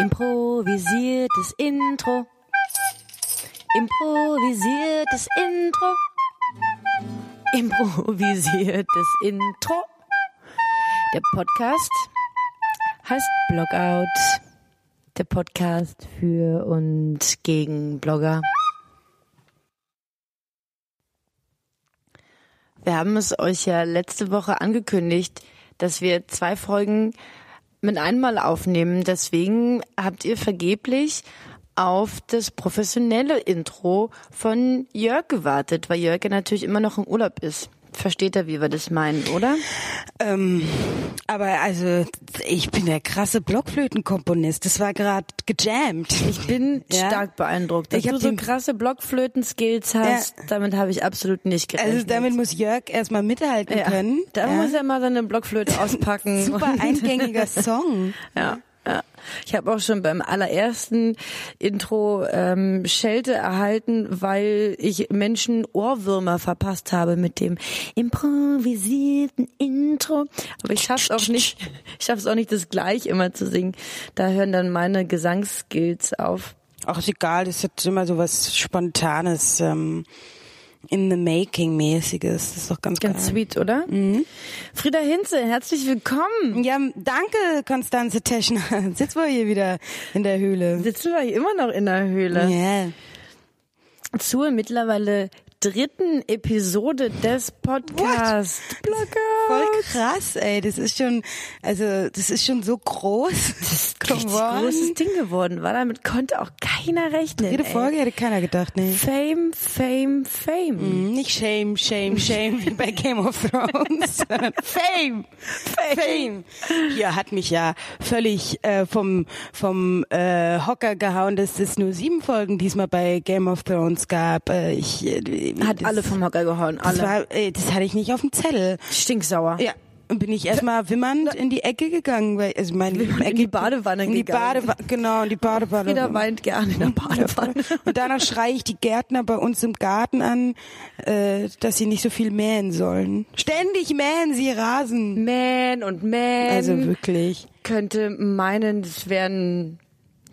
Improvisiertes Intro. Improvisiertes Intro. Improvisiertes Intro. Der Podcast heißt Blogout. Der Podcast für und gegen Blogger. Wir haben es euch ja letzte Woche angekündigt, dass wir zwei Folgen mit einmal aufnehmen. Deswegen habt ihr vergeblich auf das professionelle Intro von Jörg gewartet, weil Jörg ja natürlich immer noch im Urlaub ist. Versteht er, wie wir das meinen, oder? Ähm, aber also ich bin der krasse Blockflötenkomponist. Das war gerade gejammt. Ich bin ja? stark beeindruckt. Dass Ich du so krasse Blockflöten-Skills hast, damit habe ich absolut nicht gerechnet. Also damit muss Jörg erstmal mithalten ja. können. Da ja. muss er mal seine Blockflöte auspacken. Super eingängiger Song. Ja, ja. Ich habe auch schon beim allerersten Intro ähm, Schelte erhalten, weil ich Menschen Ohrwürmer verpasst habe mit dem improvisierten Intro. Aber ich schaff's auch nicht, ich schaff's auch nicht, das gleich immer zu singen. Da hören dann meine Gesangsskills auf. Ist egal, das hat immer so was Spontanes, ähm, in the making mäßiges. Das ist doch ganz, Ganz geil. sweet, oder? Frieda Hinze, herzlich willkommen. Ja, danke, Konstanze Teschner. Sitzt wohl hier wieder in der Höhle. Sitzen wir hier immer noch in der Höhle. Ja. Zur mittlerweile dritten Episode des Podcasts. Voll krass, ey. Das ist schon, also, das ist schon so groß. Das ist richtig großes Ding geworden war. Damit konnte auch keiner rechnen. Jede ey. Folge hätte keiner gedacht, nee. Fame, Fame, Fame. Mhm, Nicht Shame, Shame, Shame wie bei Game of Thrones, sondern Fame, Fame. Hier hat mich ja völlig äh, vom vom äh, Hocker gehauen, dass es nur sieben Folgen diesmal bei Game of Thrones gab. Äh, ich äh, Hat das, alle vom Hocker gehauen, Das, alle. war, äh, das hatte ich nicht auf dem Zettel. Stinksauer. Ja. Und bin ich erstmal wimmernd in die Ecke gegangen, weil also mein In die Badewanne in die gegangen. Badewanne, genau, in die Badewanne. Jeder weint gerne in der Badewanne. Und danach schreie ich die Gärtner bei uns im Garten an, äh, dass sie nicht so viel mähen sollen. Ständig mähen sie Rasen. Man und Man Also wirklich. könnte meinen, das wären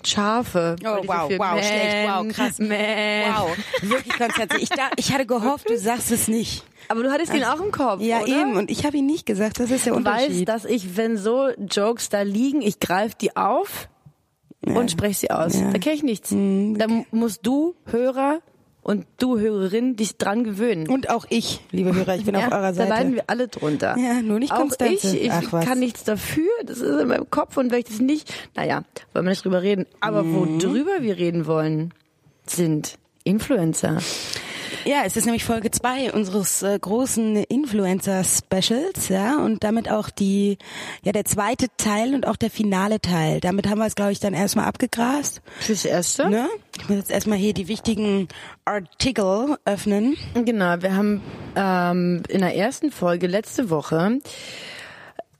Schafe. Oh, wow, wow, Man, schlecht, wow, krass. Man. Wow, wirklich Konstanze. Ich, da, ich hatte gehofft, du sagst es nicht. Aber du hattest ihn auch im Kopf, Ja, oder? eben. Und ich habe ihn nicht gesagt. Das ist der Du weißt, Unterschied. dass ich, wenn so Jokes da liegen, ich greife die auf und spreche sie aus. Ja. Da kenne ich nichts. Mhm. Da musst du, Hörer und du, Hörerin, dich dran gewöhnen. Und auch ich, liebe Hörer, ich bin ja, auf eurer Seite. Da leiden wir alle drunter. Ja, nur nicht Auch Konstanze. ich, ich Ach, kann nichts dafür. Das ist in meinem Kopf und wenn ich das nicht, naja, wollen wir nicht drüber reden. Aber Mhm. worüber wir reden wollen, sind Influencer. Ja, es ist nämlich Folge zwei unseres äh, großen Influencer-Specials, ja, und damit auch die, ja, der zweite Teil und auch der finale Teil. Damit haben wir es, glaube ich, dann erstmal abgegrast. Fürs Erste. Ne? Ich muss jetzt erstmal hier die wichtigen Artikel öffnen. Genau, wir haben ähm, in der ersten Folge letzte Woche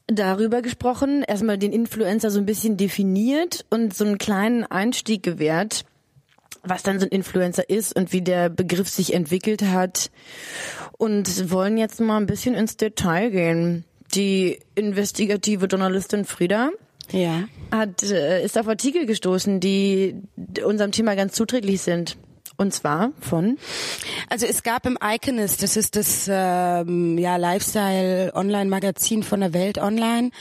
darüber gesprochen, erstmal den Influencer so ein bisschen definiert und so einen kleinen Einstieg gewährt, was dann so ein Influencer ist und wie der Begriff sich entwickelt hat und wollen jetzt mal ein bisschen ins Detail gehen. Die investigative Journalistin Frieda Ja. hat, äh, ist auf Artikel gestoßen, die unserem Thema ganz zuträglich sind. Und zwar von Also es gab im Iconist, das ist das ähm, ja, Lifestyle-Online-Magazin von der Welt Online,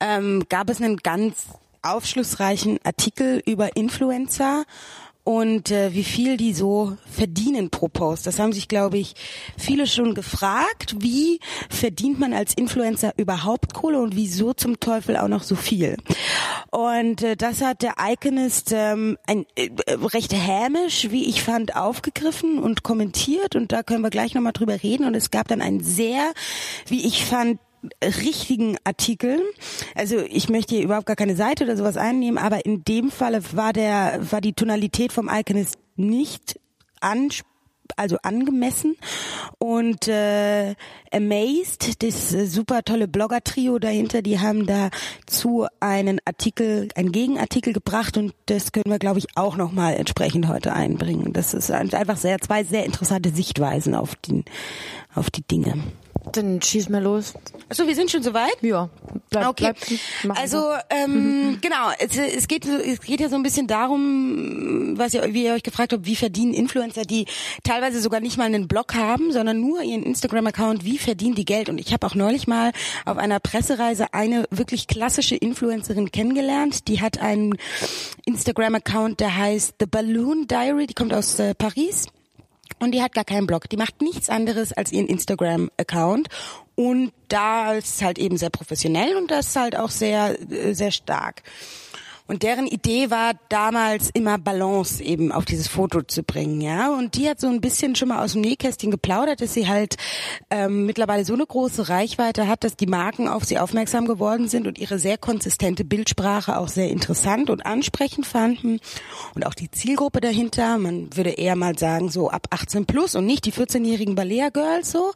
ähm, gab es einen ganz aufschlussreichen Artikel über Influencer und äh, wie viel die so verdienen pro Post. Das haben sich, glaube ich, viele schon gefragt. Wie verdient man als Influencer überhaupt Kohle und wieso zum Teufel auch noch so viel? Und äh, das hat der Iconist ähm, ein, äh, recht hämisch, wie ich fand, aufgegriffen und kommentiert. Und da können wir gleich nochmal drüber reden. Und es gab dann einen sehr, wie ich fand, richtigen Artikel. Also ich möchte hier überhaupt gar keine Seite oder sowas einnehmen, aber in dem Falle war der war die Tonalität vom Iconist nicht ansp also angemessen und äh, Amazed, das äh, super tolle Blogger-Trio dahinter, die haben dazu einen Artikel, einen Gegenartikel gebracht und das können wir, glaube ich, auch nochmal entsprechend heute einbringen. Das ist einfach sehr, zwei sehr interessante Sichtweisen auf die, auf die Dinge. Dann schieß mal los. Achso, wir sind schon soweit? Ja. Bleib, okay. Bleib, also ähm, genau, es, es, geht es geht ja so ein bisschen darum, was ihr, wie ihr euch gefragt habt, wie verdienen Influencer, die teilweise sogar nicht mal einen Blog haben, sondern nur ihren Instagram-Account, wie verdienen die Geld? Und ich habe auch neulich mal auf einer Pressereise eine wirklich klassische Influencerin kennengelernt. Die hat einen Instagram-Account, der heißt The Balloon Diary. Die kommt aus äh, Paris. Und die hat gar keinen Blog. Die macht nichts anderes als ihren Instagram-Account. Und da ist halt eben sehr professionell und das ist halt auch sehr, äh, sehr stark. Und deren Idee war damals immer Balance eben auf dieses Foto zu bringen, ja. Und die hat so ein bisschen schon mal aus dem Nähkästchen geplaudert, dass sie halt ähm, mittlerweile so eine große Reichweite hat, dass die Marken auf sie aufmerksam geworden sind und ihre sehr konsistente Bildsprache auch sehr interessant und ansprechend fanden. Und auch die Zielgruppe dahinter, man würde eher mal sagen, so ab 18 plus und nicht die 14-jährigen Balea Girls so.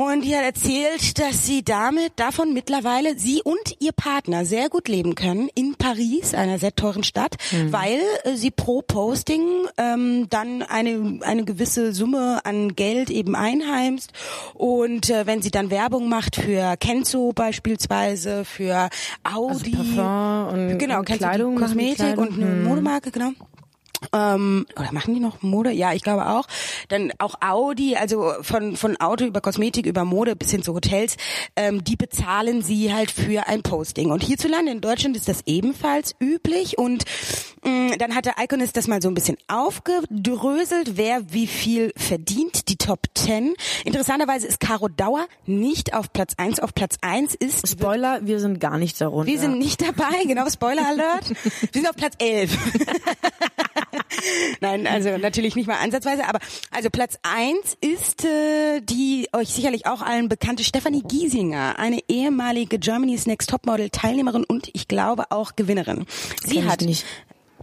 Und die hat erzählt, dass sie damit davon mittlerweile sie und ihr Partner sehr gut leben können in Paris, einer sehr teuren Stadt, mhm. weil äh, sie pro Posting ähm, dann eine eine gewisse Summe an Geld eben einheimst und äh, wenn sie dann Werbung macht für Kenzo beispielsweise, für Audi, also Parfum und, genau, und Kleidung, Kosmetik Kleidung. und eine mhm. Modemarke, genau ähm, oder machen die noch Mode? Ja, ich glaube auch. Dann auch Audi, also von von Auto über Kosmetik über Mode bis hin zu Hotels, ähm, die bezahlen sie halt für ein Posting. Und hierzulande in Deutschland ist das ebenfalls üblich. Und mh, mm, dann hat der Iconist das mal so ein bisschen aufgedröselt, wer wie viel verdient. Die Top 10. Interessanterweise ist Caro Dauer nicht auf Platz 1. Auf Platz 1 ist Spoiler, wir sind gar nicht darunter. Wir sind nicht dabei, genau, Spoiler Alert. wir sind auf Platz 11. Nein, also natürlich nicht mal ansatzweise, aber also Platz eins ist äh, die euch sicherlich auch allen bekannte Stefanie Giesinger, eine ehemalige Germany's Next Topmodel Teilnehmerin und ich glaube auch Gewinnerin. Sie hat nicht.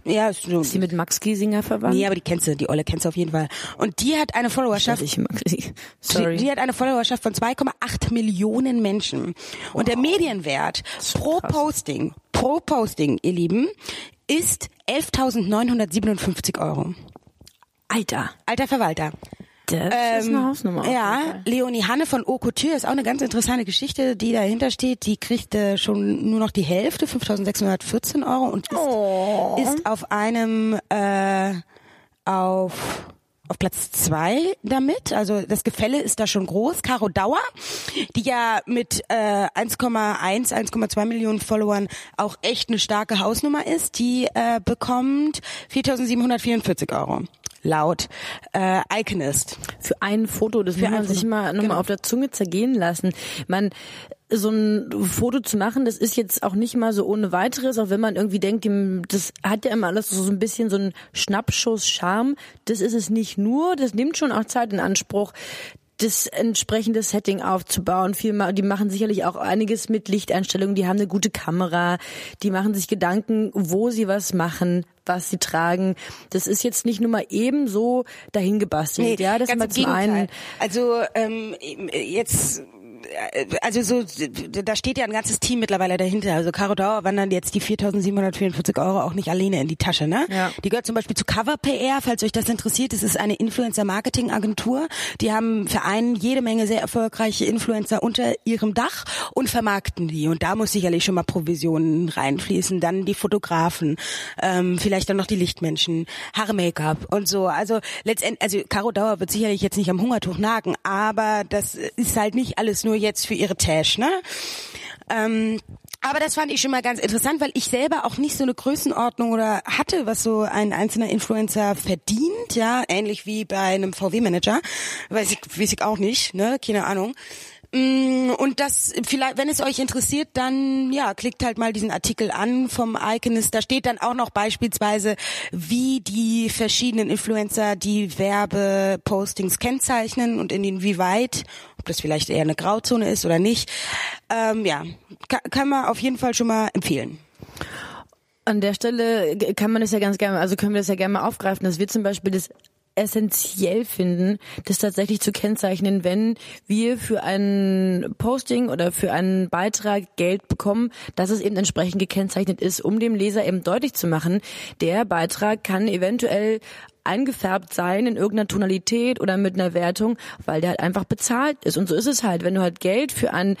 Ja, so. Ist sie mit Max Giesinger verwandt? Nee, aber die kennst du, die Olle kennst du auf jeden Fall. Und die hat eine Followerschaft. Ich Maxi. Sorry. Die, die hat eine Followerschaft von 2,8 Millionen Menschen. Wow. Und der Medienwert pro krass. Posting, pro Posting, ihr Lieben, ist 11.957 Euro. Alter. Alter Verwalter. Das ähm, ist eine Hausnummer. Ja, Leonie Hanne von Haute Couture ist auch eine ganz interessante Geschichte, die dahinter steht. Die kriegt äh, schon nur noch die Hälfte, 5.614 Euro und ist, oh. ist auf einem äh, auf auf Platz zwei damit. Also das Gefälle ist da schon groß. Caro Dauer, die ja mit äh, 1,1, 1,2 Millionen Followern auch echt eine starke Hausnummer ist, die äh, bekommt 4.744 Euro laut äh, Iconist. Für ein Foto, das Für muss man sich mal nochmal genau. auf der Zunge zergehen lassen. Man so ein Foto zu machen, das ist jetzt auch nicht mal so ohne weiteres, auch wenn man irgendwie denkt, das hat ja immer alles so ein bisschen so ein Schnappschuss-Charme. Das ist es nicht nur, das nimmt schon auch Zeit in Anspruch das entsprechende Setting aufzubauen. Viel, die machen sicherlich auch einiges mit Lichteinstellungen. Die haben eine gute Kamera. Die machen sich Gedanken, wo sie was machen, was sie tragen. Das ist jetzt nicht nur mal eben so dahin gebastelt. Nee, ja, das mal zum einen. Also ähm, jetzt also so, da steht ja ein ganzes Team mittlerweile dahinter. Also Caro Dauer wandern jetzt die 4.744 Euro auch nicht alleine in die Tasche, ne? Ja. Die gehört zum Beispiel zu Cover PR, falls euch das interessiert. Das ist eine Influencer-Marketing-Agentur. Die haben für einen jede Menge sehr erfolgreiche Influencer unter ihrem Dach und vermarkten die. Und da muss sicherlich schon mal Provisionen reinfließen. Dann die Fotografen, ähm, vielleicht dann noch die Lichtmenschen, Haare-Make-up und so. Also letztendlich, also Caro Dauer wird sicherlich jetzt nicht am Hungertuch nagen, aber das ist halt nicht alles nur jetzt für ihre Tash, ne? Ähm, aber das fand ich schon mal ganz interessant, weil ich selber auch nicht so eine Größenordnung oder hatte, was so ein einzelner Influencer verdient, ja, ähnlich wie bei einem VW-Manager. Weiß ich, weiß ich auch nicht, ne, keine Ahnung. Mm, und das vielleicht, wenn es euch interessiert, dann ja, klickt halt mal diesen Artikel an vom Iconist. Da steht dann auch noch beispielsweise, wie die verschiedenen Influencer die Werbepostings kennzeichnen und in inwieweit, ob das vielleicht eher eine Grauzone ist oder nicht. Ähm, ja, kann, kann man auf jeden Fall schon mal empfehlen. An der Stelle kann man das ja ganz gerne, also können wir das ja gerne mal aufgreifen, dass wir zum Beispiel das essentiell finden, das tatsächlich zu kennzeichnen, wenn wir für ein Posting oder für einen Beitrag Geld bekommen, dass es eben entsprechend gekennzeichnet ist, um dem Leser eben deutlich zu machen, der Beitrag kann eventuell eingefärbt sein in irgendeiner Tonalität oder mit einer Wertung, weil der halt einfach bezahlt ist. Und so ist es halt. Wenn du halt Geld für einen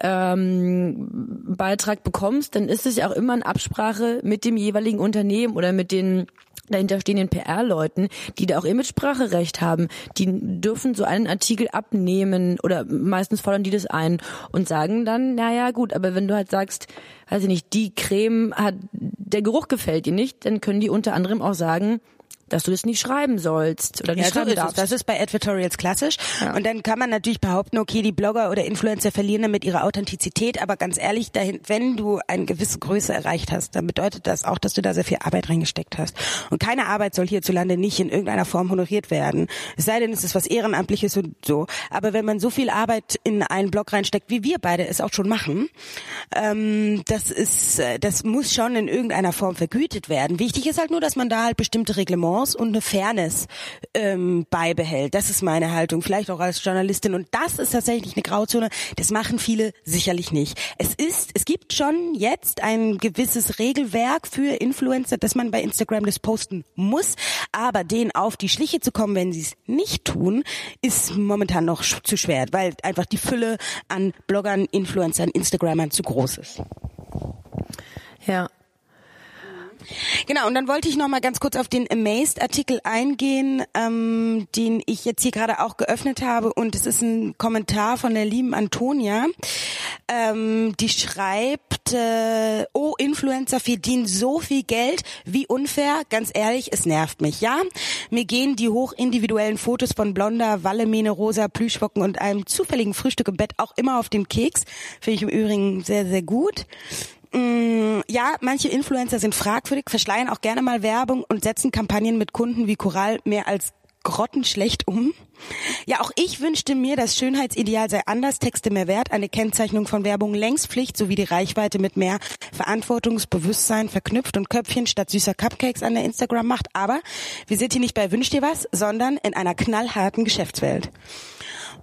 ähm, Beitrag bekommst, dann ist es ja auch immer in Absprache mit dem jeweiligen Unternehmen oder mit den dahinter stehenden PR-Leuten, die da auch Imagespracherecht haben, die dürfen so einen Artikel abnehmen oder meistens fordern die das ein und sagen dann, naja gut, aber wenn du halt sagst, weiß ich nicht, die Creme hat, der Geruch gefällt dir nicht, dann können die unter anderem auch sagen, dass du das nicht schreiben sollst oder nicht ja, schreiben so darfst. Das ist bei Advertorials klassisch. Ja. Und dann kann man natürlich behaupten, okay, die Blogger oder Influencer verlieren damit ihre Authentizität, aber ganz ehrlich, dahin, wenn du eine gewisse Größe erreicht hast, dann bedeutet das auch, dass du da sehr viel Arbeit reingesteckt hast. Und keine Arbeit soll hierzulande nicht in irgendeiner Form honoriert werden. Es sei denn, es ist was Ehrenamtliches und so. Aber wenn man so viel Arbeit in einen Blog reinsteckt, wie wir beide es auch schon machen, ähm, das ist, äh, das muss schon in irgendeiner Form vergütet werden. Wichtig ist halt nur, dass man da halt bestimmte Reglements und eine Fairness ähm, beibehält. Das ist meine Haltung, vielleicht auch als Journalistin. Und das ist tatsächlich eine Grauzone. Das machen viele sicherlich nicht. Es ist, es gibt schon jetzt ein gewisses Regelwerk für Influencer, dass man bei Instagram das posten muss. Aber denen auf die Schliche zu kommen, wenn sie es nicht tun, ist momentan noch zu schwer, weil einfach die Fülle an Bloggern, Influencern, Instagrammern zu groß ist. Ja. Genau, und dann wollte ich noch mal ganz kurz auf den Amazed-Artikel eingehen, ähm, den ich jetzt hier gerade auch geöffnet habe. Und es ist ein Kommentar von der lieben Antonia. Ähm, die schreibt, äh, oh, Influencer verdienen so viel Geld, wie unfair. Ganz ehrlich, es nervt mich, ja? Mir gehen die hochindividuellen Fotos von Blonder, Wallemähne, Rosa, Plüschwocken und einem zufälligen Frühstück im Bett auch immer auf den Keks. Finde ich im Übrigen sehr, sehr gut. Mm, ja, manche Influencer sind fragwürdig, verschleiern auch gerne mal Werbung und setzen Kampagnen mit Kunden wie Coral mehr als grottenschlecht um. Ja, auch ich wünschte mir, das Schönheitsideal sei anders, Texte mehr wert, eine Kennzeichnung von Werbung längst Pflicht sowie die Reichweite mit mehr Verantwortungsbewusstsein verknüpft und Köpfchen statt süßer Cupcakes an der Instagram macht. Aber wir sind hier nicht bei Wünsch dir was, sondern in einer knallharten Geschäftswelt.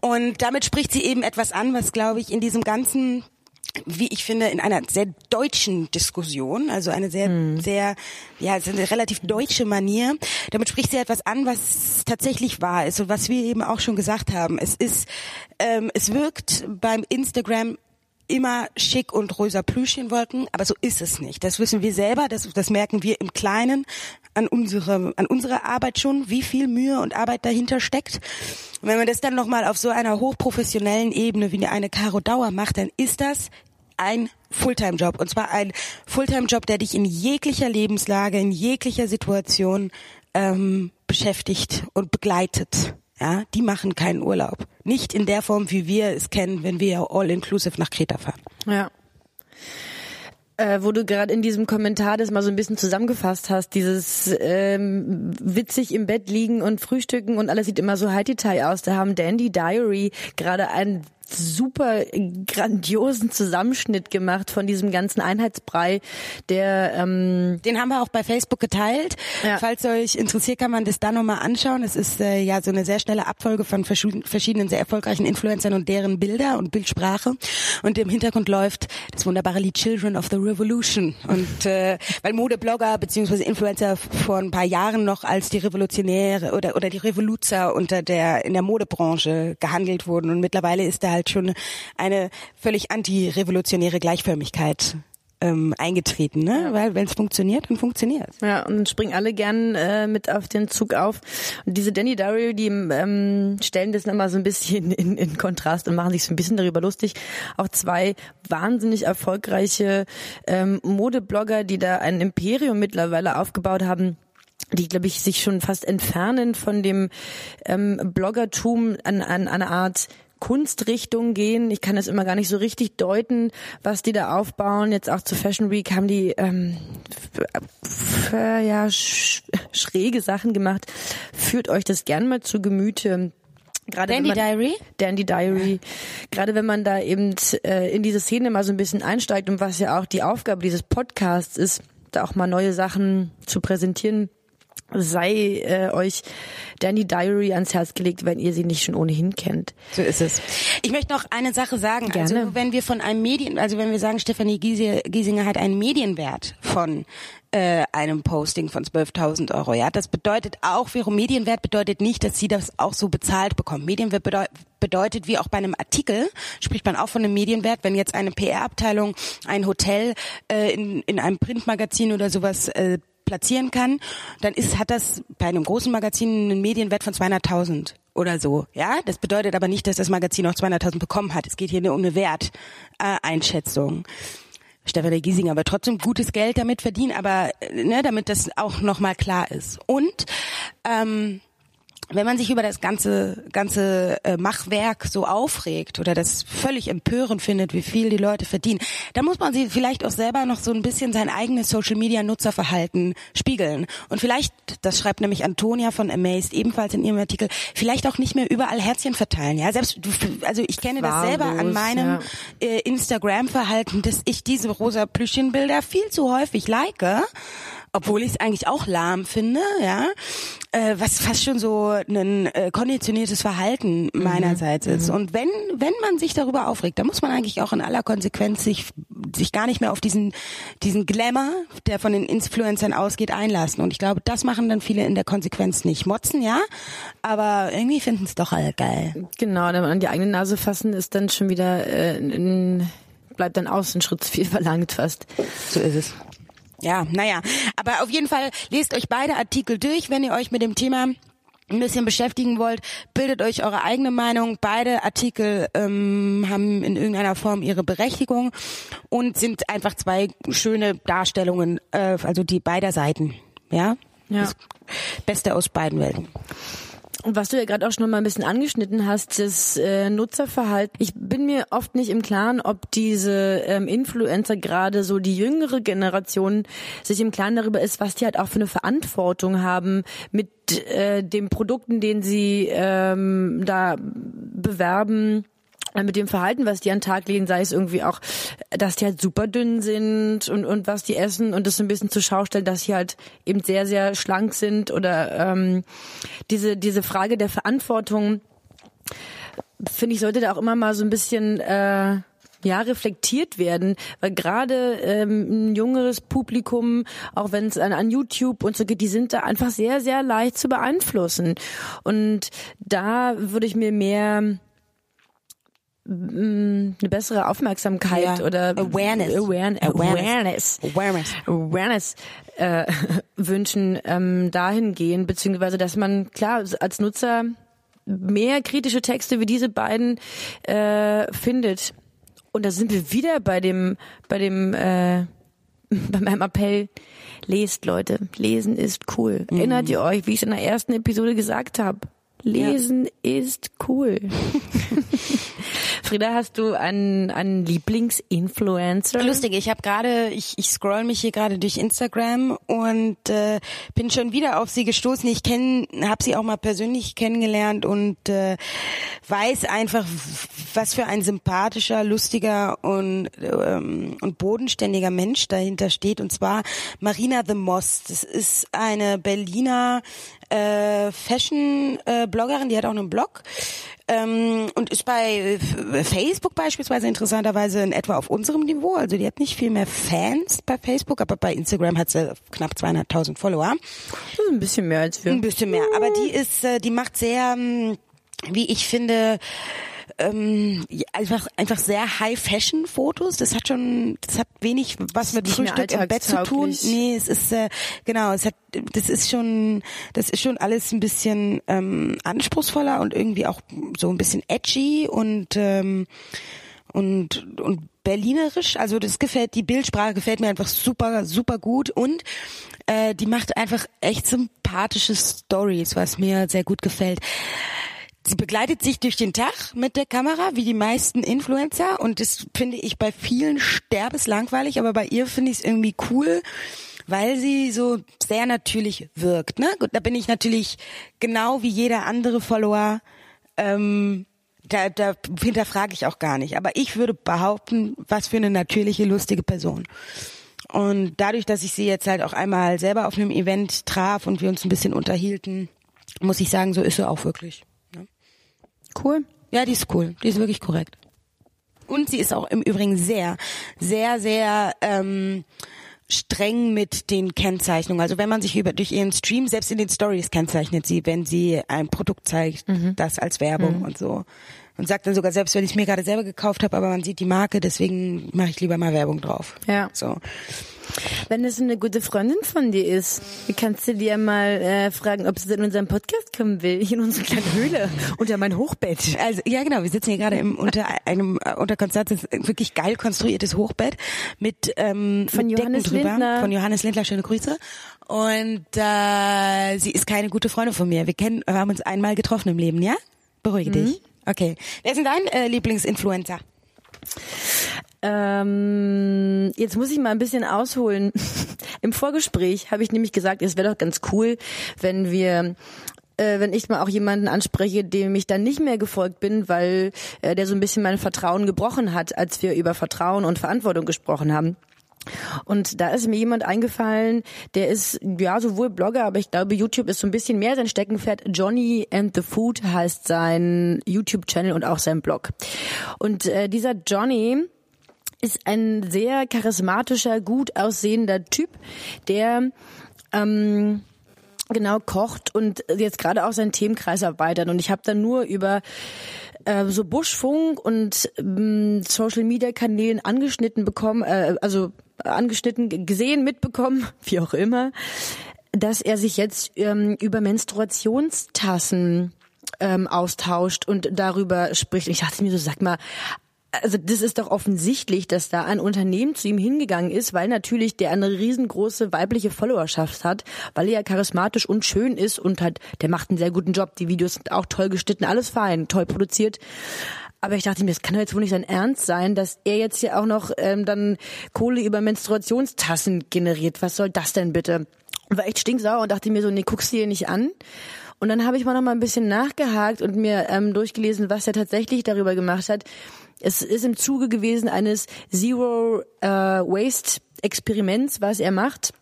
Und damit spricht sie eben etwas an, was, glaube ich, in diesem ganzen wie ich finde, in einer sehr deutschen Diskussion, also eine sehr, hm. sehr, ja, eine relativ deutsche Manier. Damit spricht sie etwas an, was tatsächlich wahr ist und was wir eben auch schon gesagt haben. Es ist, ähm, es wirkt beim Instagram immer schick und rosa Plüschchenwolken, aber so ist es nicht. Das wissen wir selber, das, das merken wir im Kleinen an unserer, an unserer Arbeit schon, wie viel Mühe und Arbeit dahinter steckt. Und wenn man das dann nochmal auf so einer hochprofessionellen Ebene wie eine Caro Dauer macht, dann ist das ein Fulltime-Job. Und zwar ein Fulltime-Job, der dich in jeglicher Lebenslage, in jeglicher Situation ähm, beschäftigt und begleitet. Ja, die machen keinen Urlaub. Nicht in der Form, wie wir es kennen, wenn wir all-inclusive nach Kreta fahren. Ja. Äh, wo du gerade in diesem Kommentar das mal so ein bisschen zusammengefasst hast, dieses ähm, witzig im Bett liegen und frühstücken und alles sieht immer so high detail aus. Da haben Dandy Diary gerade ein super grandiosen Zusammenschnitt gemacht von diesem ganzen Einheitsbrei, der ähm den haben wir auch bei Facebook geteilt. Ja. Falls euch interessiert, kann man das da nochmal anschauen. Es ist äh, ja so eine sehr schnelle Abfolge von verschiedenen sehr erfolgreichen Influencern und deren Bilder und Bildsprache. Und im Hintergrund läuft das wunderbare Lied Children of the Revolution. Und äh, weil Modeblogger beziehungsweise Influencer vor ein paar Jahren noch als die Revolutionäre oder oder die Revoluzer unter der in der Modebranche gehandelt wurden und mittlerweile ist da halt schon eine völlig antirevolutionäre Gleichförmigkeit ähm, eingetreten, ne? Weil wenn es funktioniert, dann funktioniert. Ja, und dann springen alle gern äh, mit auf den Zug auf. Und diese Danny Dario, die ähm, stellen das nochmal so ein bisschen in, in Kontrast und machen sich so ein bisschen darüber lustig. Auch zwei wahnsinnig erfolgreiche ähm, Modeblogger, die da ein Imperium mittlerweile aufgebaut haben die, glaube ich, sich schon fast entfernen von dem ähm, Bloggertum an, an eine Art Kunstrichtung gehen. Ich kann es immer gar nicht so richtig deuten, was die da aufbauen. Jetzt auch zur Fashion Week haben die ähm, ja sch schräge Sachen gemacht. Führt euch das gern mal zu Gemüte. Gerade Dandy man, Diary? Dandy Diary. Gerade wenn man da eben äh, in diese Szene mal so ein bisschen einsteigt und was ja auch die Aufgabe dieses Podcasts ist, da auch mal neue Sachen zu präsentieren, sei äh, euch Danny Diary ans Herz gelegt, wenn ihr sie nicht schon ohnehin kennt. So ist es. Ich möchte noch eine Sache sagen. Gerne. Also wenn wir von einem Medien, also wenn wir sagen, Stefanie Giesinger hat einen Medienwert von äh, einem Posting von 12.000 Euro. Ja, das bedeutet auch, wiederum Medienwert bedeutet nicht, dass sie das auch so bezahlt bekommt. Medienwert bedeutet, bedeutet, wie auch bei einem Artikel, spricht man auch von einem Medienwert, wenn jetzt eine PR-Abteilung ein Hotel äh, in, in einem Printmagazin oder sowas äh, platzieren kann, dann ist, hat das bei einem großen Magazin einen Medienwert von 200.000 oder so. Ja, das bedeutet aber nicht, dass das Magazin auch 200.000 bekommen hat. Es geht hier nur um eine Werteinschätzung. Stefanie Giesinger aber trotzdem gutes Geld damit verdienen, aber ne, damit das auch nochmal klar ist. Und ähm, wenn man sich über das ganze ganze äh, Machwerk so aufregt oder das völlig empörend findet, wie viel die Leute verdienen, dann muss man sie vielleicht auch selber noch so ein bisschen sein eigenes Social Media Nutzerverhalten spiegeln und vielleicht, das schreibt nämlich Antonia von Amazed ebenfalls in ihrem Artikel, vielleicht auch nicht mehr überall Herzchen verteilen. Ja, selbst also ich kenne das selber an meinem ja. äh, Instagram Verhalten, dass ich diese rosa Plüschchenbilder viel zu häufig like obwohl ich es eigentlich auch lahm finde, ja, äh, was fast schon so ein äh, konditioniertes Verhalten mhm. meinerseits mhm. ist. Und wenn wenn man sich darüber aufregt, dann muss man eigentlich auch in aller Konsequenz sich sich gar nicht mehr auf diesen diesen Glamour, der von den Influencern ausgeht, einlassen. Und ich glaube, das machen dann viele in der Konsequenz nicht. Motzen ja, aber irgendwie finden es doch alle geil. Genau, wenn man an die eigene Nase fassen, ist dann schon wieder äh, ein bleibt dann aus, ein Schritt zu viel verlangt fast. So ist es. Ja, naja. Aber auf jeden Fall lest euch beide Artikel durch, wenn ihr euch mit dem Thema ein bisschen beschäftigen wollt, bildet euch eure eigene Meinung. Beide Artikel ähm, haben in irgendeiner Form ihre Berechtigung und sind einfach zwei schöne Darstellungen, äh, also die beider Seiten. Ja, ja. Das Beste aus beiden Welten. Und was du ja gerade auch schon mal ein bisschen angeschnitten hast, das äh, Nutzerverhalten. Ich bin mir oft nicht im Klaren, ob diese ähm, Influencer gerade so die jüngere Generation sich im Klaren darüber ist, was die halt auch für eine Verantwortung haben mit äh, den Produkten, den sie ähm, da bewerben mit dem Verhalten, was die an den Tag legen, sei es irgendwie auch, dass die halt super dünn sind und, und was die essen und das so ein bisschen zur Schau stellen, dass sie halt eben sehr, sehr schlank sind oder ähm, diese, diese Frage der Verantwortung, finde ich, sollte da auch immer mal so ein bisschen äh, ja, reflektiert werden, weil gerade ähm, ein jüngeres Publikum, auch wenn es an, an YouTube und so geht, die sind da einfach sehr, sehr leicht zu beeinflussen. Und da würde ich mir mehr eine bessere Aufmerksamkeit ja. oder Awareness Awareness Awareness, Awareness. Awareness äh, wünschen ähm, dahin gehen beziehungsweise dass man klar als Nutzer mehr kritische Texte wie diese beiden äh, findet und da sind wir wieder bei dem bei dem äh, bei meinem Appell lest Leute lesen ist cool mhm. erinnert ihr euch wie ich es in der ersten Episode gesagt habe Lesen ja. ist cool. Frieda, hast du einen, einen Lieblingsinfluencer? Lustig, ich habe gerade, ich, ich scroll mich hier gerade durch Instagram und äh, bin schon wieder auf sie gestoßen. Ich kenne, habe sie auch mal persönlich kennengelernt und äh, weiß einfach, was für ein sympathischer, lustiger und ähm, und bodenständiger Mensch dahinter steht. Und zwar Marina the Moss. Das ist eine Berliner äh, Fashion-Bloggerin, äh, die hat auch einen Blog ähm, und ist bei Facebook beispielsweise interessanterweise in etwa auf unserem Niveau. Also die hat nicht viel mehr Fans bei Facebook, aber bei Instagram hat sie knapp 200.000 Follower. Das ist ein bisschen mehr als wir. Ein bisschen mehr, aber die ist, äh, die macht sehr, hm, wie ich finde, ähm, einfach einfach sehr High Fashion Fotos. Das hat schon, das hat wenig was mit Frühstück im Bett zu tun. Nee, es ist äh, genau, es hat, das ist schon, das ist schon alles ein bisschen ähm, anspruchsvoller und irgendwie auch so ein bisschen edgy und ähm, und und berlinerisch. Also das gefällt, die Bildsprache gefällt mir einfach super super gut und äh, die macht einfach echt sympathische Stories, was mir sehr gut gefällt. Sie begleitet sich durch den Tag mit der Kamera, wie die meisten Influencer. Und das finde ich bei vielen sterbeslangweilig, aber bei ihr finde ich es irgendwie cool, weil sie so sehr natürlich wirkt. Ne? Gut, da bin ich natürlich genau wie jeder andere Follower. Ähm, da, da hinterfrage ich auch gar nicht. Aber ich würde behaupten, was für eine natürliche, lustige Person. Und dadurch, dass ich sie jetzt halt auch einmal selber auf einem Event traf und wir uns ein bisschen unterhielten, muss ich sagen, so ist sie auch wirklich. Cool. Ja, die ist cool. Die ist wirklich korrekt. Und sie ist auch im Übrigen sehr, sehr, sehr ähm, streng mit den Kennzeichnungen. Also wenn man sich über durch ihren Stream, selbst in den Stories kennzeichnet sie, wenn sie ein Produkt zeigt, mhm. das als Werbung mhm. und so. Und sagt dann sogar, selbst wenn ich es mir gerade selber gekauft habe, aber man sieht die Marke, deswegen mache ich lieber mal Werbung drauf. Ja. So. Wenn es eine gute Freundin von dir ist, kannst du dir mal äh, fragen, ob sie in unseren Podcast kommen will, hier in unsere kleine Höhle unter mein Hochbett. Also ja genau, wir sitzen hier gerade im unter einem äh, unter Konstanz wirklich geil konstruiertes Hochbett mit ähm, von mit Johannes Decken drüber Lindner. von Johannes Lindler schöne Grüße und äh, sie ist keine gute Freundin von mir. Wir kennen wir haben uns einmal getroffen im Leben, ja? Beruhige Mhm. dich. Okay. Wer ist denn dein äh, Lieblingsinfluencer? Ähm, jetzt muss ich mal ein bisschen ausholen. Im Vorgespräch habe ich nämlich gesagt, es wäre doch ganz cool, wenn wir äh, wenn ich mal auch jemanden anspreche, dem ich dann nicht mehr gefolgt bin, weil äh, der so ein bisschen mein Vertrauen gebrochen hat, als wir über Vertrauen und Verantwortung gesprochen haben. Und da ist mir jemand eingefallen, der ist ja sowohl Blogger, aber ich glaube YouTube ist so ein bisschen mehr sein Steckenpferd. Johnny and the Food heißt sein YouTube-Channel und auch sein Blog. Und äh, dieser Johnny ist ein sehr charismatischer, gut aussehender Typ, der ähm, genau kocht und jetzt gerade auch seinen Themenkreis erweitert. Und ich habe dann nur über äh, so Buschfunk und ähm, Social Media Kanälen angeschnitten bekommen, äh, also angeschnitten gesehen, mitbekommen, wie auch immer, dass er sich jetzt ähm, über Menstruationstassen ähm, austauscht und darüber spricht. Ich dachte mir so, sag mal, also das ist doch offensichtlich, dass da ein Unternehmen zu ihm hingegangen ist, weil natürlich der eine riesengroße weibliche Followerschaft hat, weil er ja charismatisch und schön ist und hat, der macht einen sehr guten Job. Die Videos sind auch toll geschnitten, alles fein, toll produziert. Aber ich dachte mir, das kann doch jetzt wohl nicht sein Ernst sein, dass er jetzt hier auch noch ähm, dann Kohle über Menstruationstassen generiert. Was soll das denn bitte? War echt stinksauer und dachte mir so, nee, guckst du dir nicht an. Und dann habe ich mal noch mal ein bisschen nachgehakt und mir ähm, durchgelesen, was er tatsächlich darüber gemacht hat. Es ist im Zuge gewesen eines Zero äh, Waste Experiments, was er macht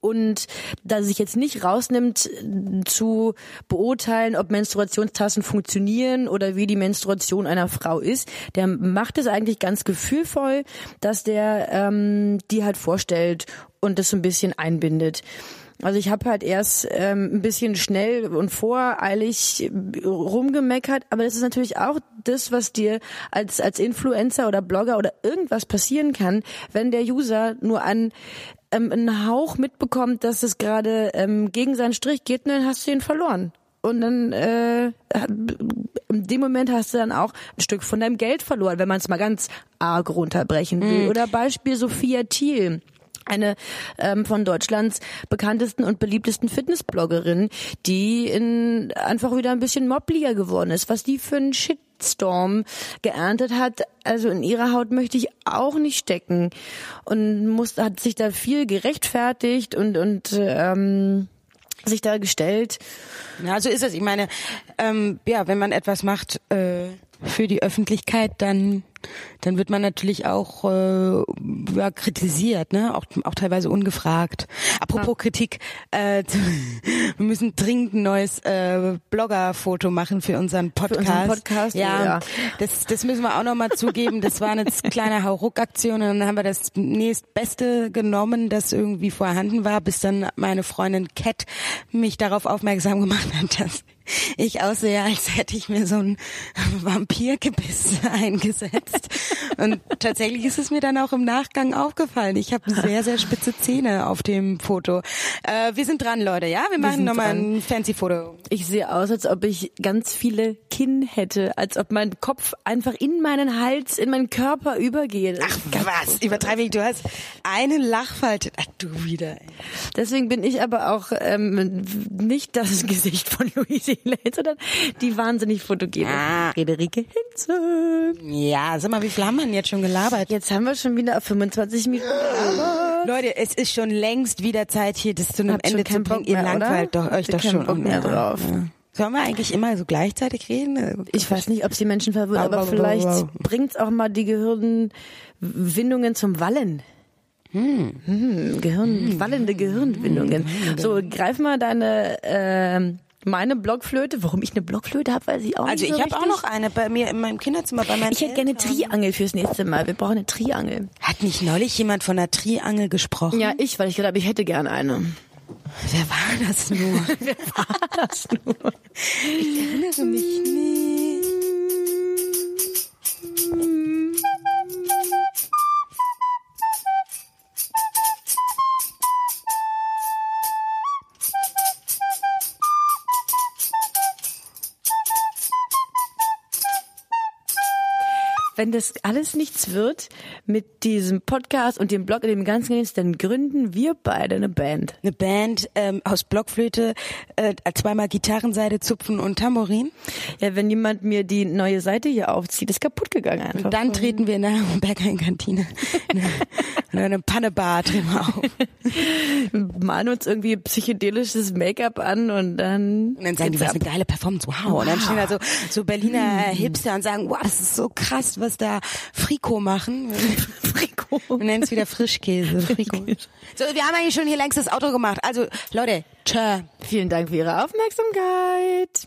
und da sich jetzt nicht rausnimmt zu beurteilen, ob Menstruationstassen funktionieren oder wie die Menstruation einer Frau ist, der macht es eigentlich ganz gefühlvoll, dass der ähm, die halt vorstellt und das so ein bisschen einbindet. Also ich habe halt erst ähm, ein bisschen schnell und voreilig rumgemeckert, aber das ist natürlich auch das, was dir als als Influencer oder Blogger oder irgendwas passieren kann, wenn der User nur an ähm, einen Hauch mitbekommt, dass es gerade ähm, gegen seinen Strich geht, und dann hast du ihn verloren. Und dann äh, in dem Moment hast du dann auch ein Stück von deinem Geld verloren, wenn man es mal ganz arg runterbrechen will. Oder Beispiel Sophia Thiel eine ähm, von Deutschlands bekanntesten und beliebtesten Fitnessbloggerin, die in, einfach wieder ein bisschen mobbliger geworden ist. Was die für einen Shitstorm geerntet hat, also in ihrer Haut möchte ich auch nicht stecken und muss, hat sich da viel gerechtfertigt und und ähm, sich da gestellt. Ja, so ist es. Ich meine, ähm, ja, wenn man etwas macht äh, für die Öffentlichkeit, dann dann wird man natürlich auch äh, ja, kritisiert, ne? Auch, auch teilweise ungefragt. Apropos ja. Kritik, äh, wir müssen dringend ein neues äh, Blogger-Foto machen für unseren Podcast. Für unseren Podcast ja, ja. Das, das müssen wir auch nochmal zugeben. Das war eine kleine Hauruck-Aktion und dann haben wir das nächstbeste genommen, das irgendwie vorhanden war, bis dann meine Freundin Cat mich darauf aufmerksam gemacht hat, dass ich aussehe, als hätte ich mir so ein Vampirgebiss eingesetzt. Und tatsächlich ist es mir dann auch im Nachgang aufgefallen. Ich habe sehr, sehr spitze Zähne auf dem Foto. Äh, wir sind dran, Leute, ja? Wir machen nochmal ein fancy Foto. Ich sehe aus, als ob ich ganz viele Kinn hätte, als ob mein Kopf einfach in meinen Hals, in meinen Körper übergeht. Ach was, übertreibe ich. Du hast einen Lachfalte. Ach, du wieder. Ey. Deswegen bin ich aber auch ähm, nicht das Gesicht von Luise Hinze, sondern die wahnsinnig fotogene Ah. Friederike Hinze. Ja, sag mal, wie viel haben wir denn jetzt schon gelabert? Jetzt haben wir schon wieder auf 25 Minuten gelabert. Leute, es ist schon längst wieder Zeit, hier das zu einem Habt Ende zu bringen. Ihr mehr, oder? langweilt doch, euch doch schon. Bock mehr Ja. drauf? Ja. Sollen wir eigentlich immer so gleichzeitig reden? Ich weiß nicht, ob es die Menschen verwirrt, aber vielleicht wow. bringt's auch mal die Gehirnwindungen zum Wallen. Hm, Gehirn, wallende Gehirnbindungen. So, greif mal deine, äh, meine Blockflöte. Warum ich eine Blockflöte habe, weiß ich auch Also nicht. ich so habe auch noch eine bei mir in meinem Kinderzimmer bei meinen Ich hätte gerne eine. Triangel fürs nächste Mal. Wir brauchen eine Triangel. Hat nicht neulich jemand von einer Triangel gesprochen? Ja, ich, weil ich glaube, ich hätte gerne eine. Wer war das nur? Wer war das nur? Ich erinnere mich nicht. Wenn das alles nichts wird mit diesem Podcast und dem Blog und dem ganzen dann gründen wir beide eine Band. Eine Band ähm, aus Blockflöte, äh, zweimal Gitarrenseite, Zupfen und Tambourin. Ja, wenn jemand mir die neue Seite hier aufzieht, ist kaputt gegangen einfach. Und dann treten wir in der Berghain-Kantine. In einer Pannebar drehen wir auf. malen uns irgendwie psychedelisches Make-up an und dann. Und dann sagen die, was eine geile Performance, wow. Und dann stehen da so, so Berliner Hipster und sagen, wow, das ist so krass, was da Friko machen. Frikot. Wir nennen es wieder Frischkäse. Friko. So, wir haben eigentlich schon hier längst das Outro gemacht. Also, Leute, tschö. Vielen Dank für Ihre Aufmerksamkeit.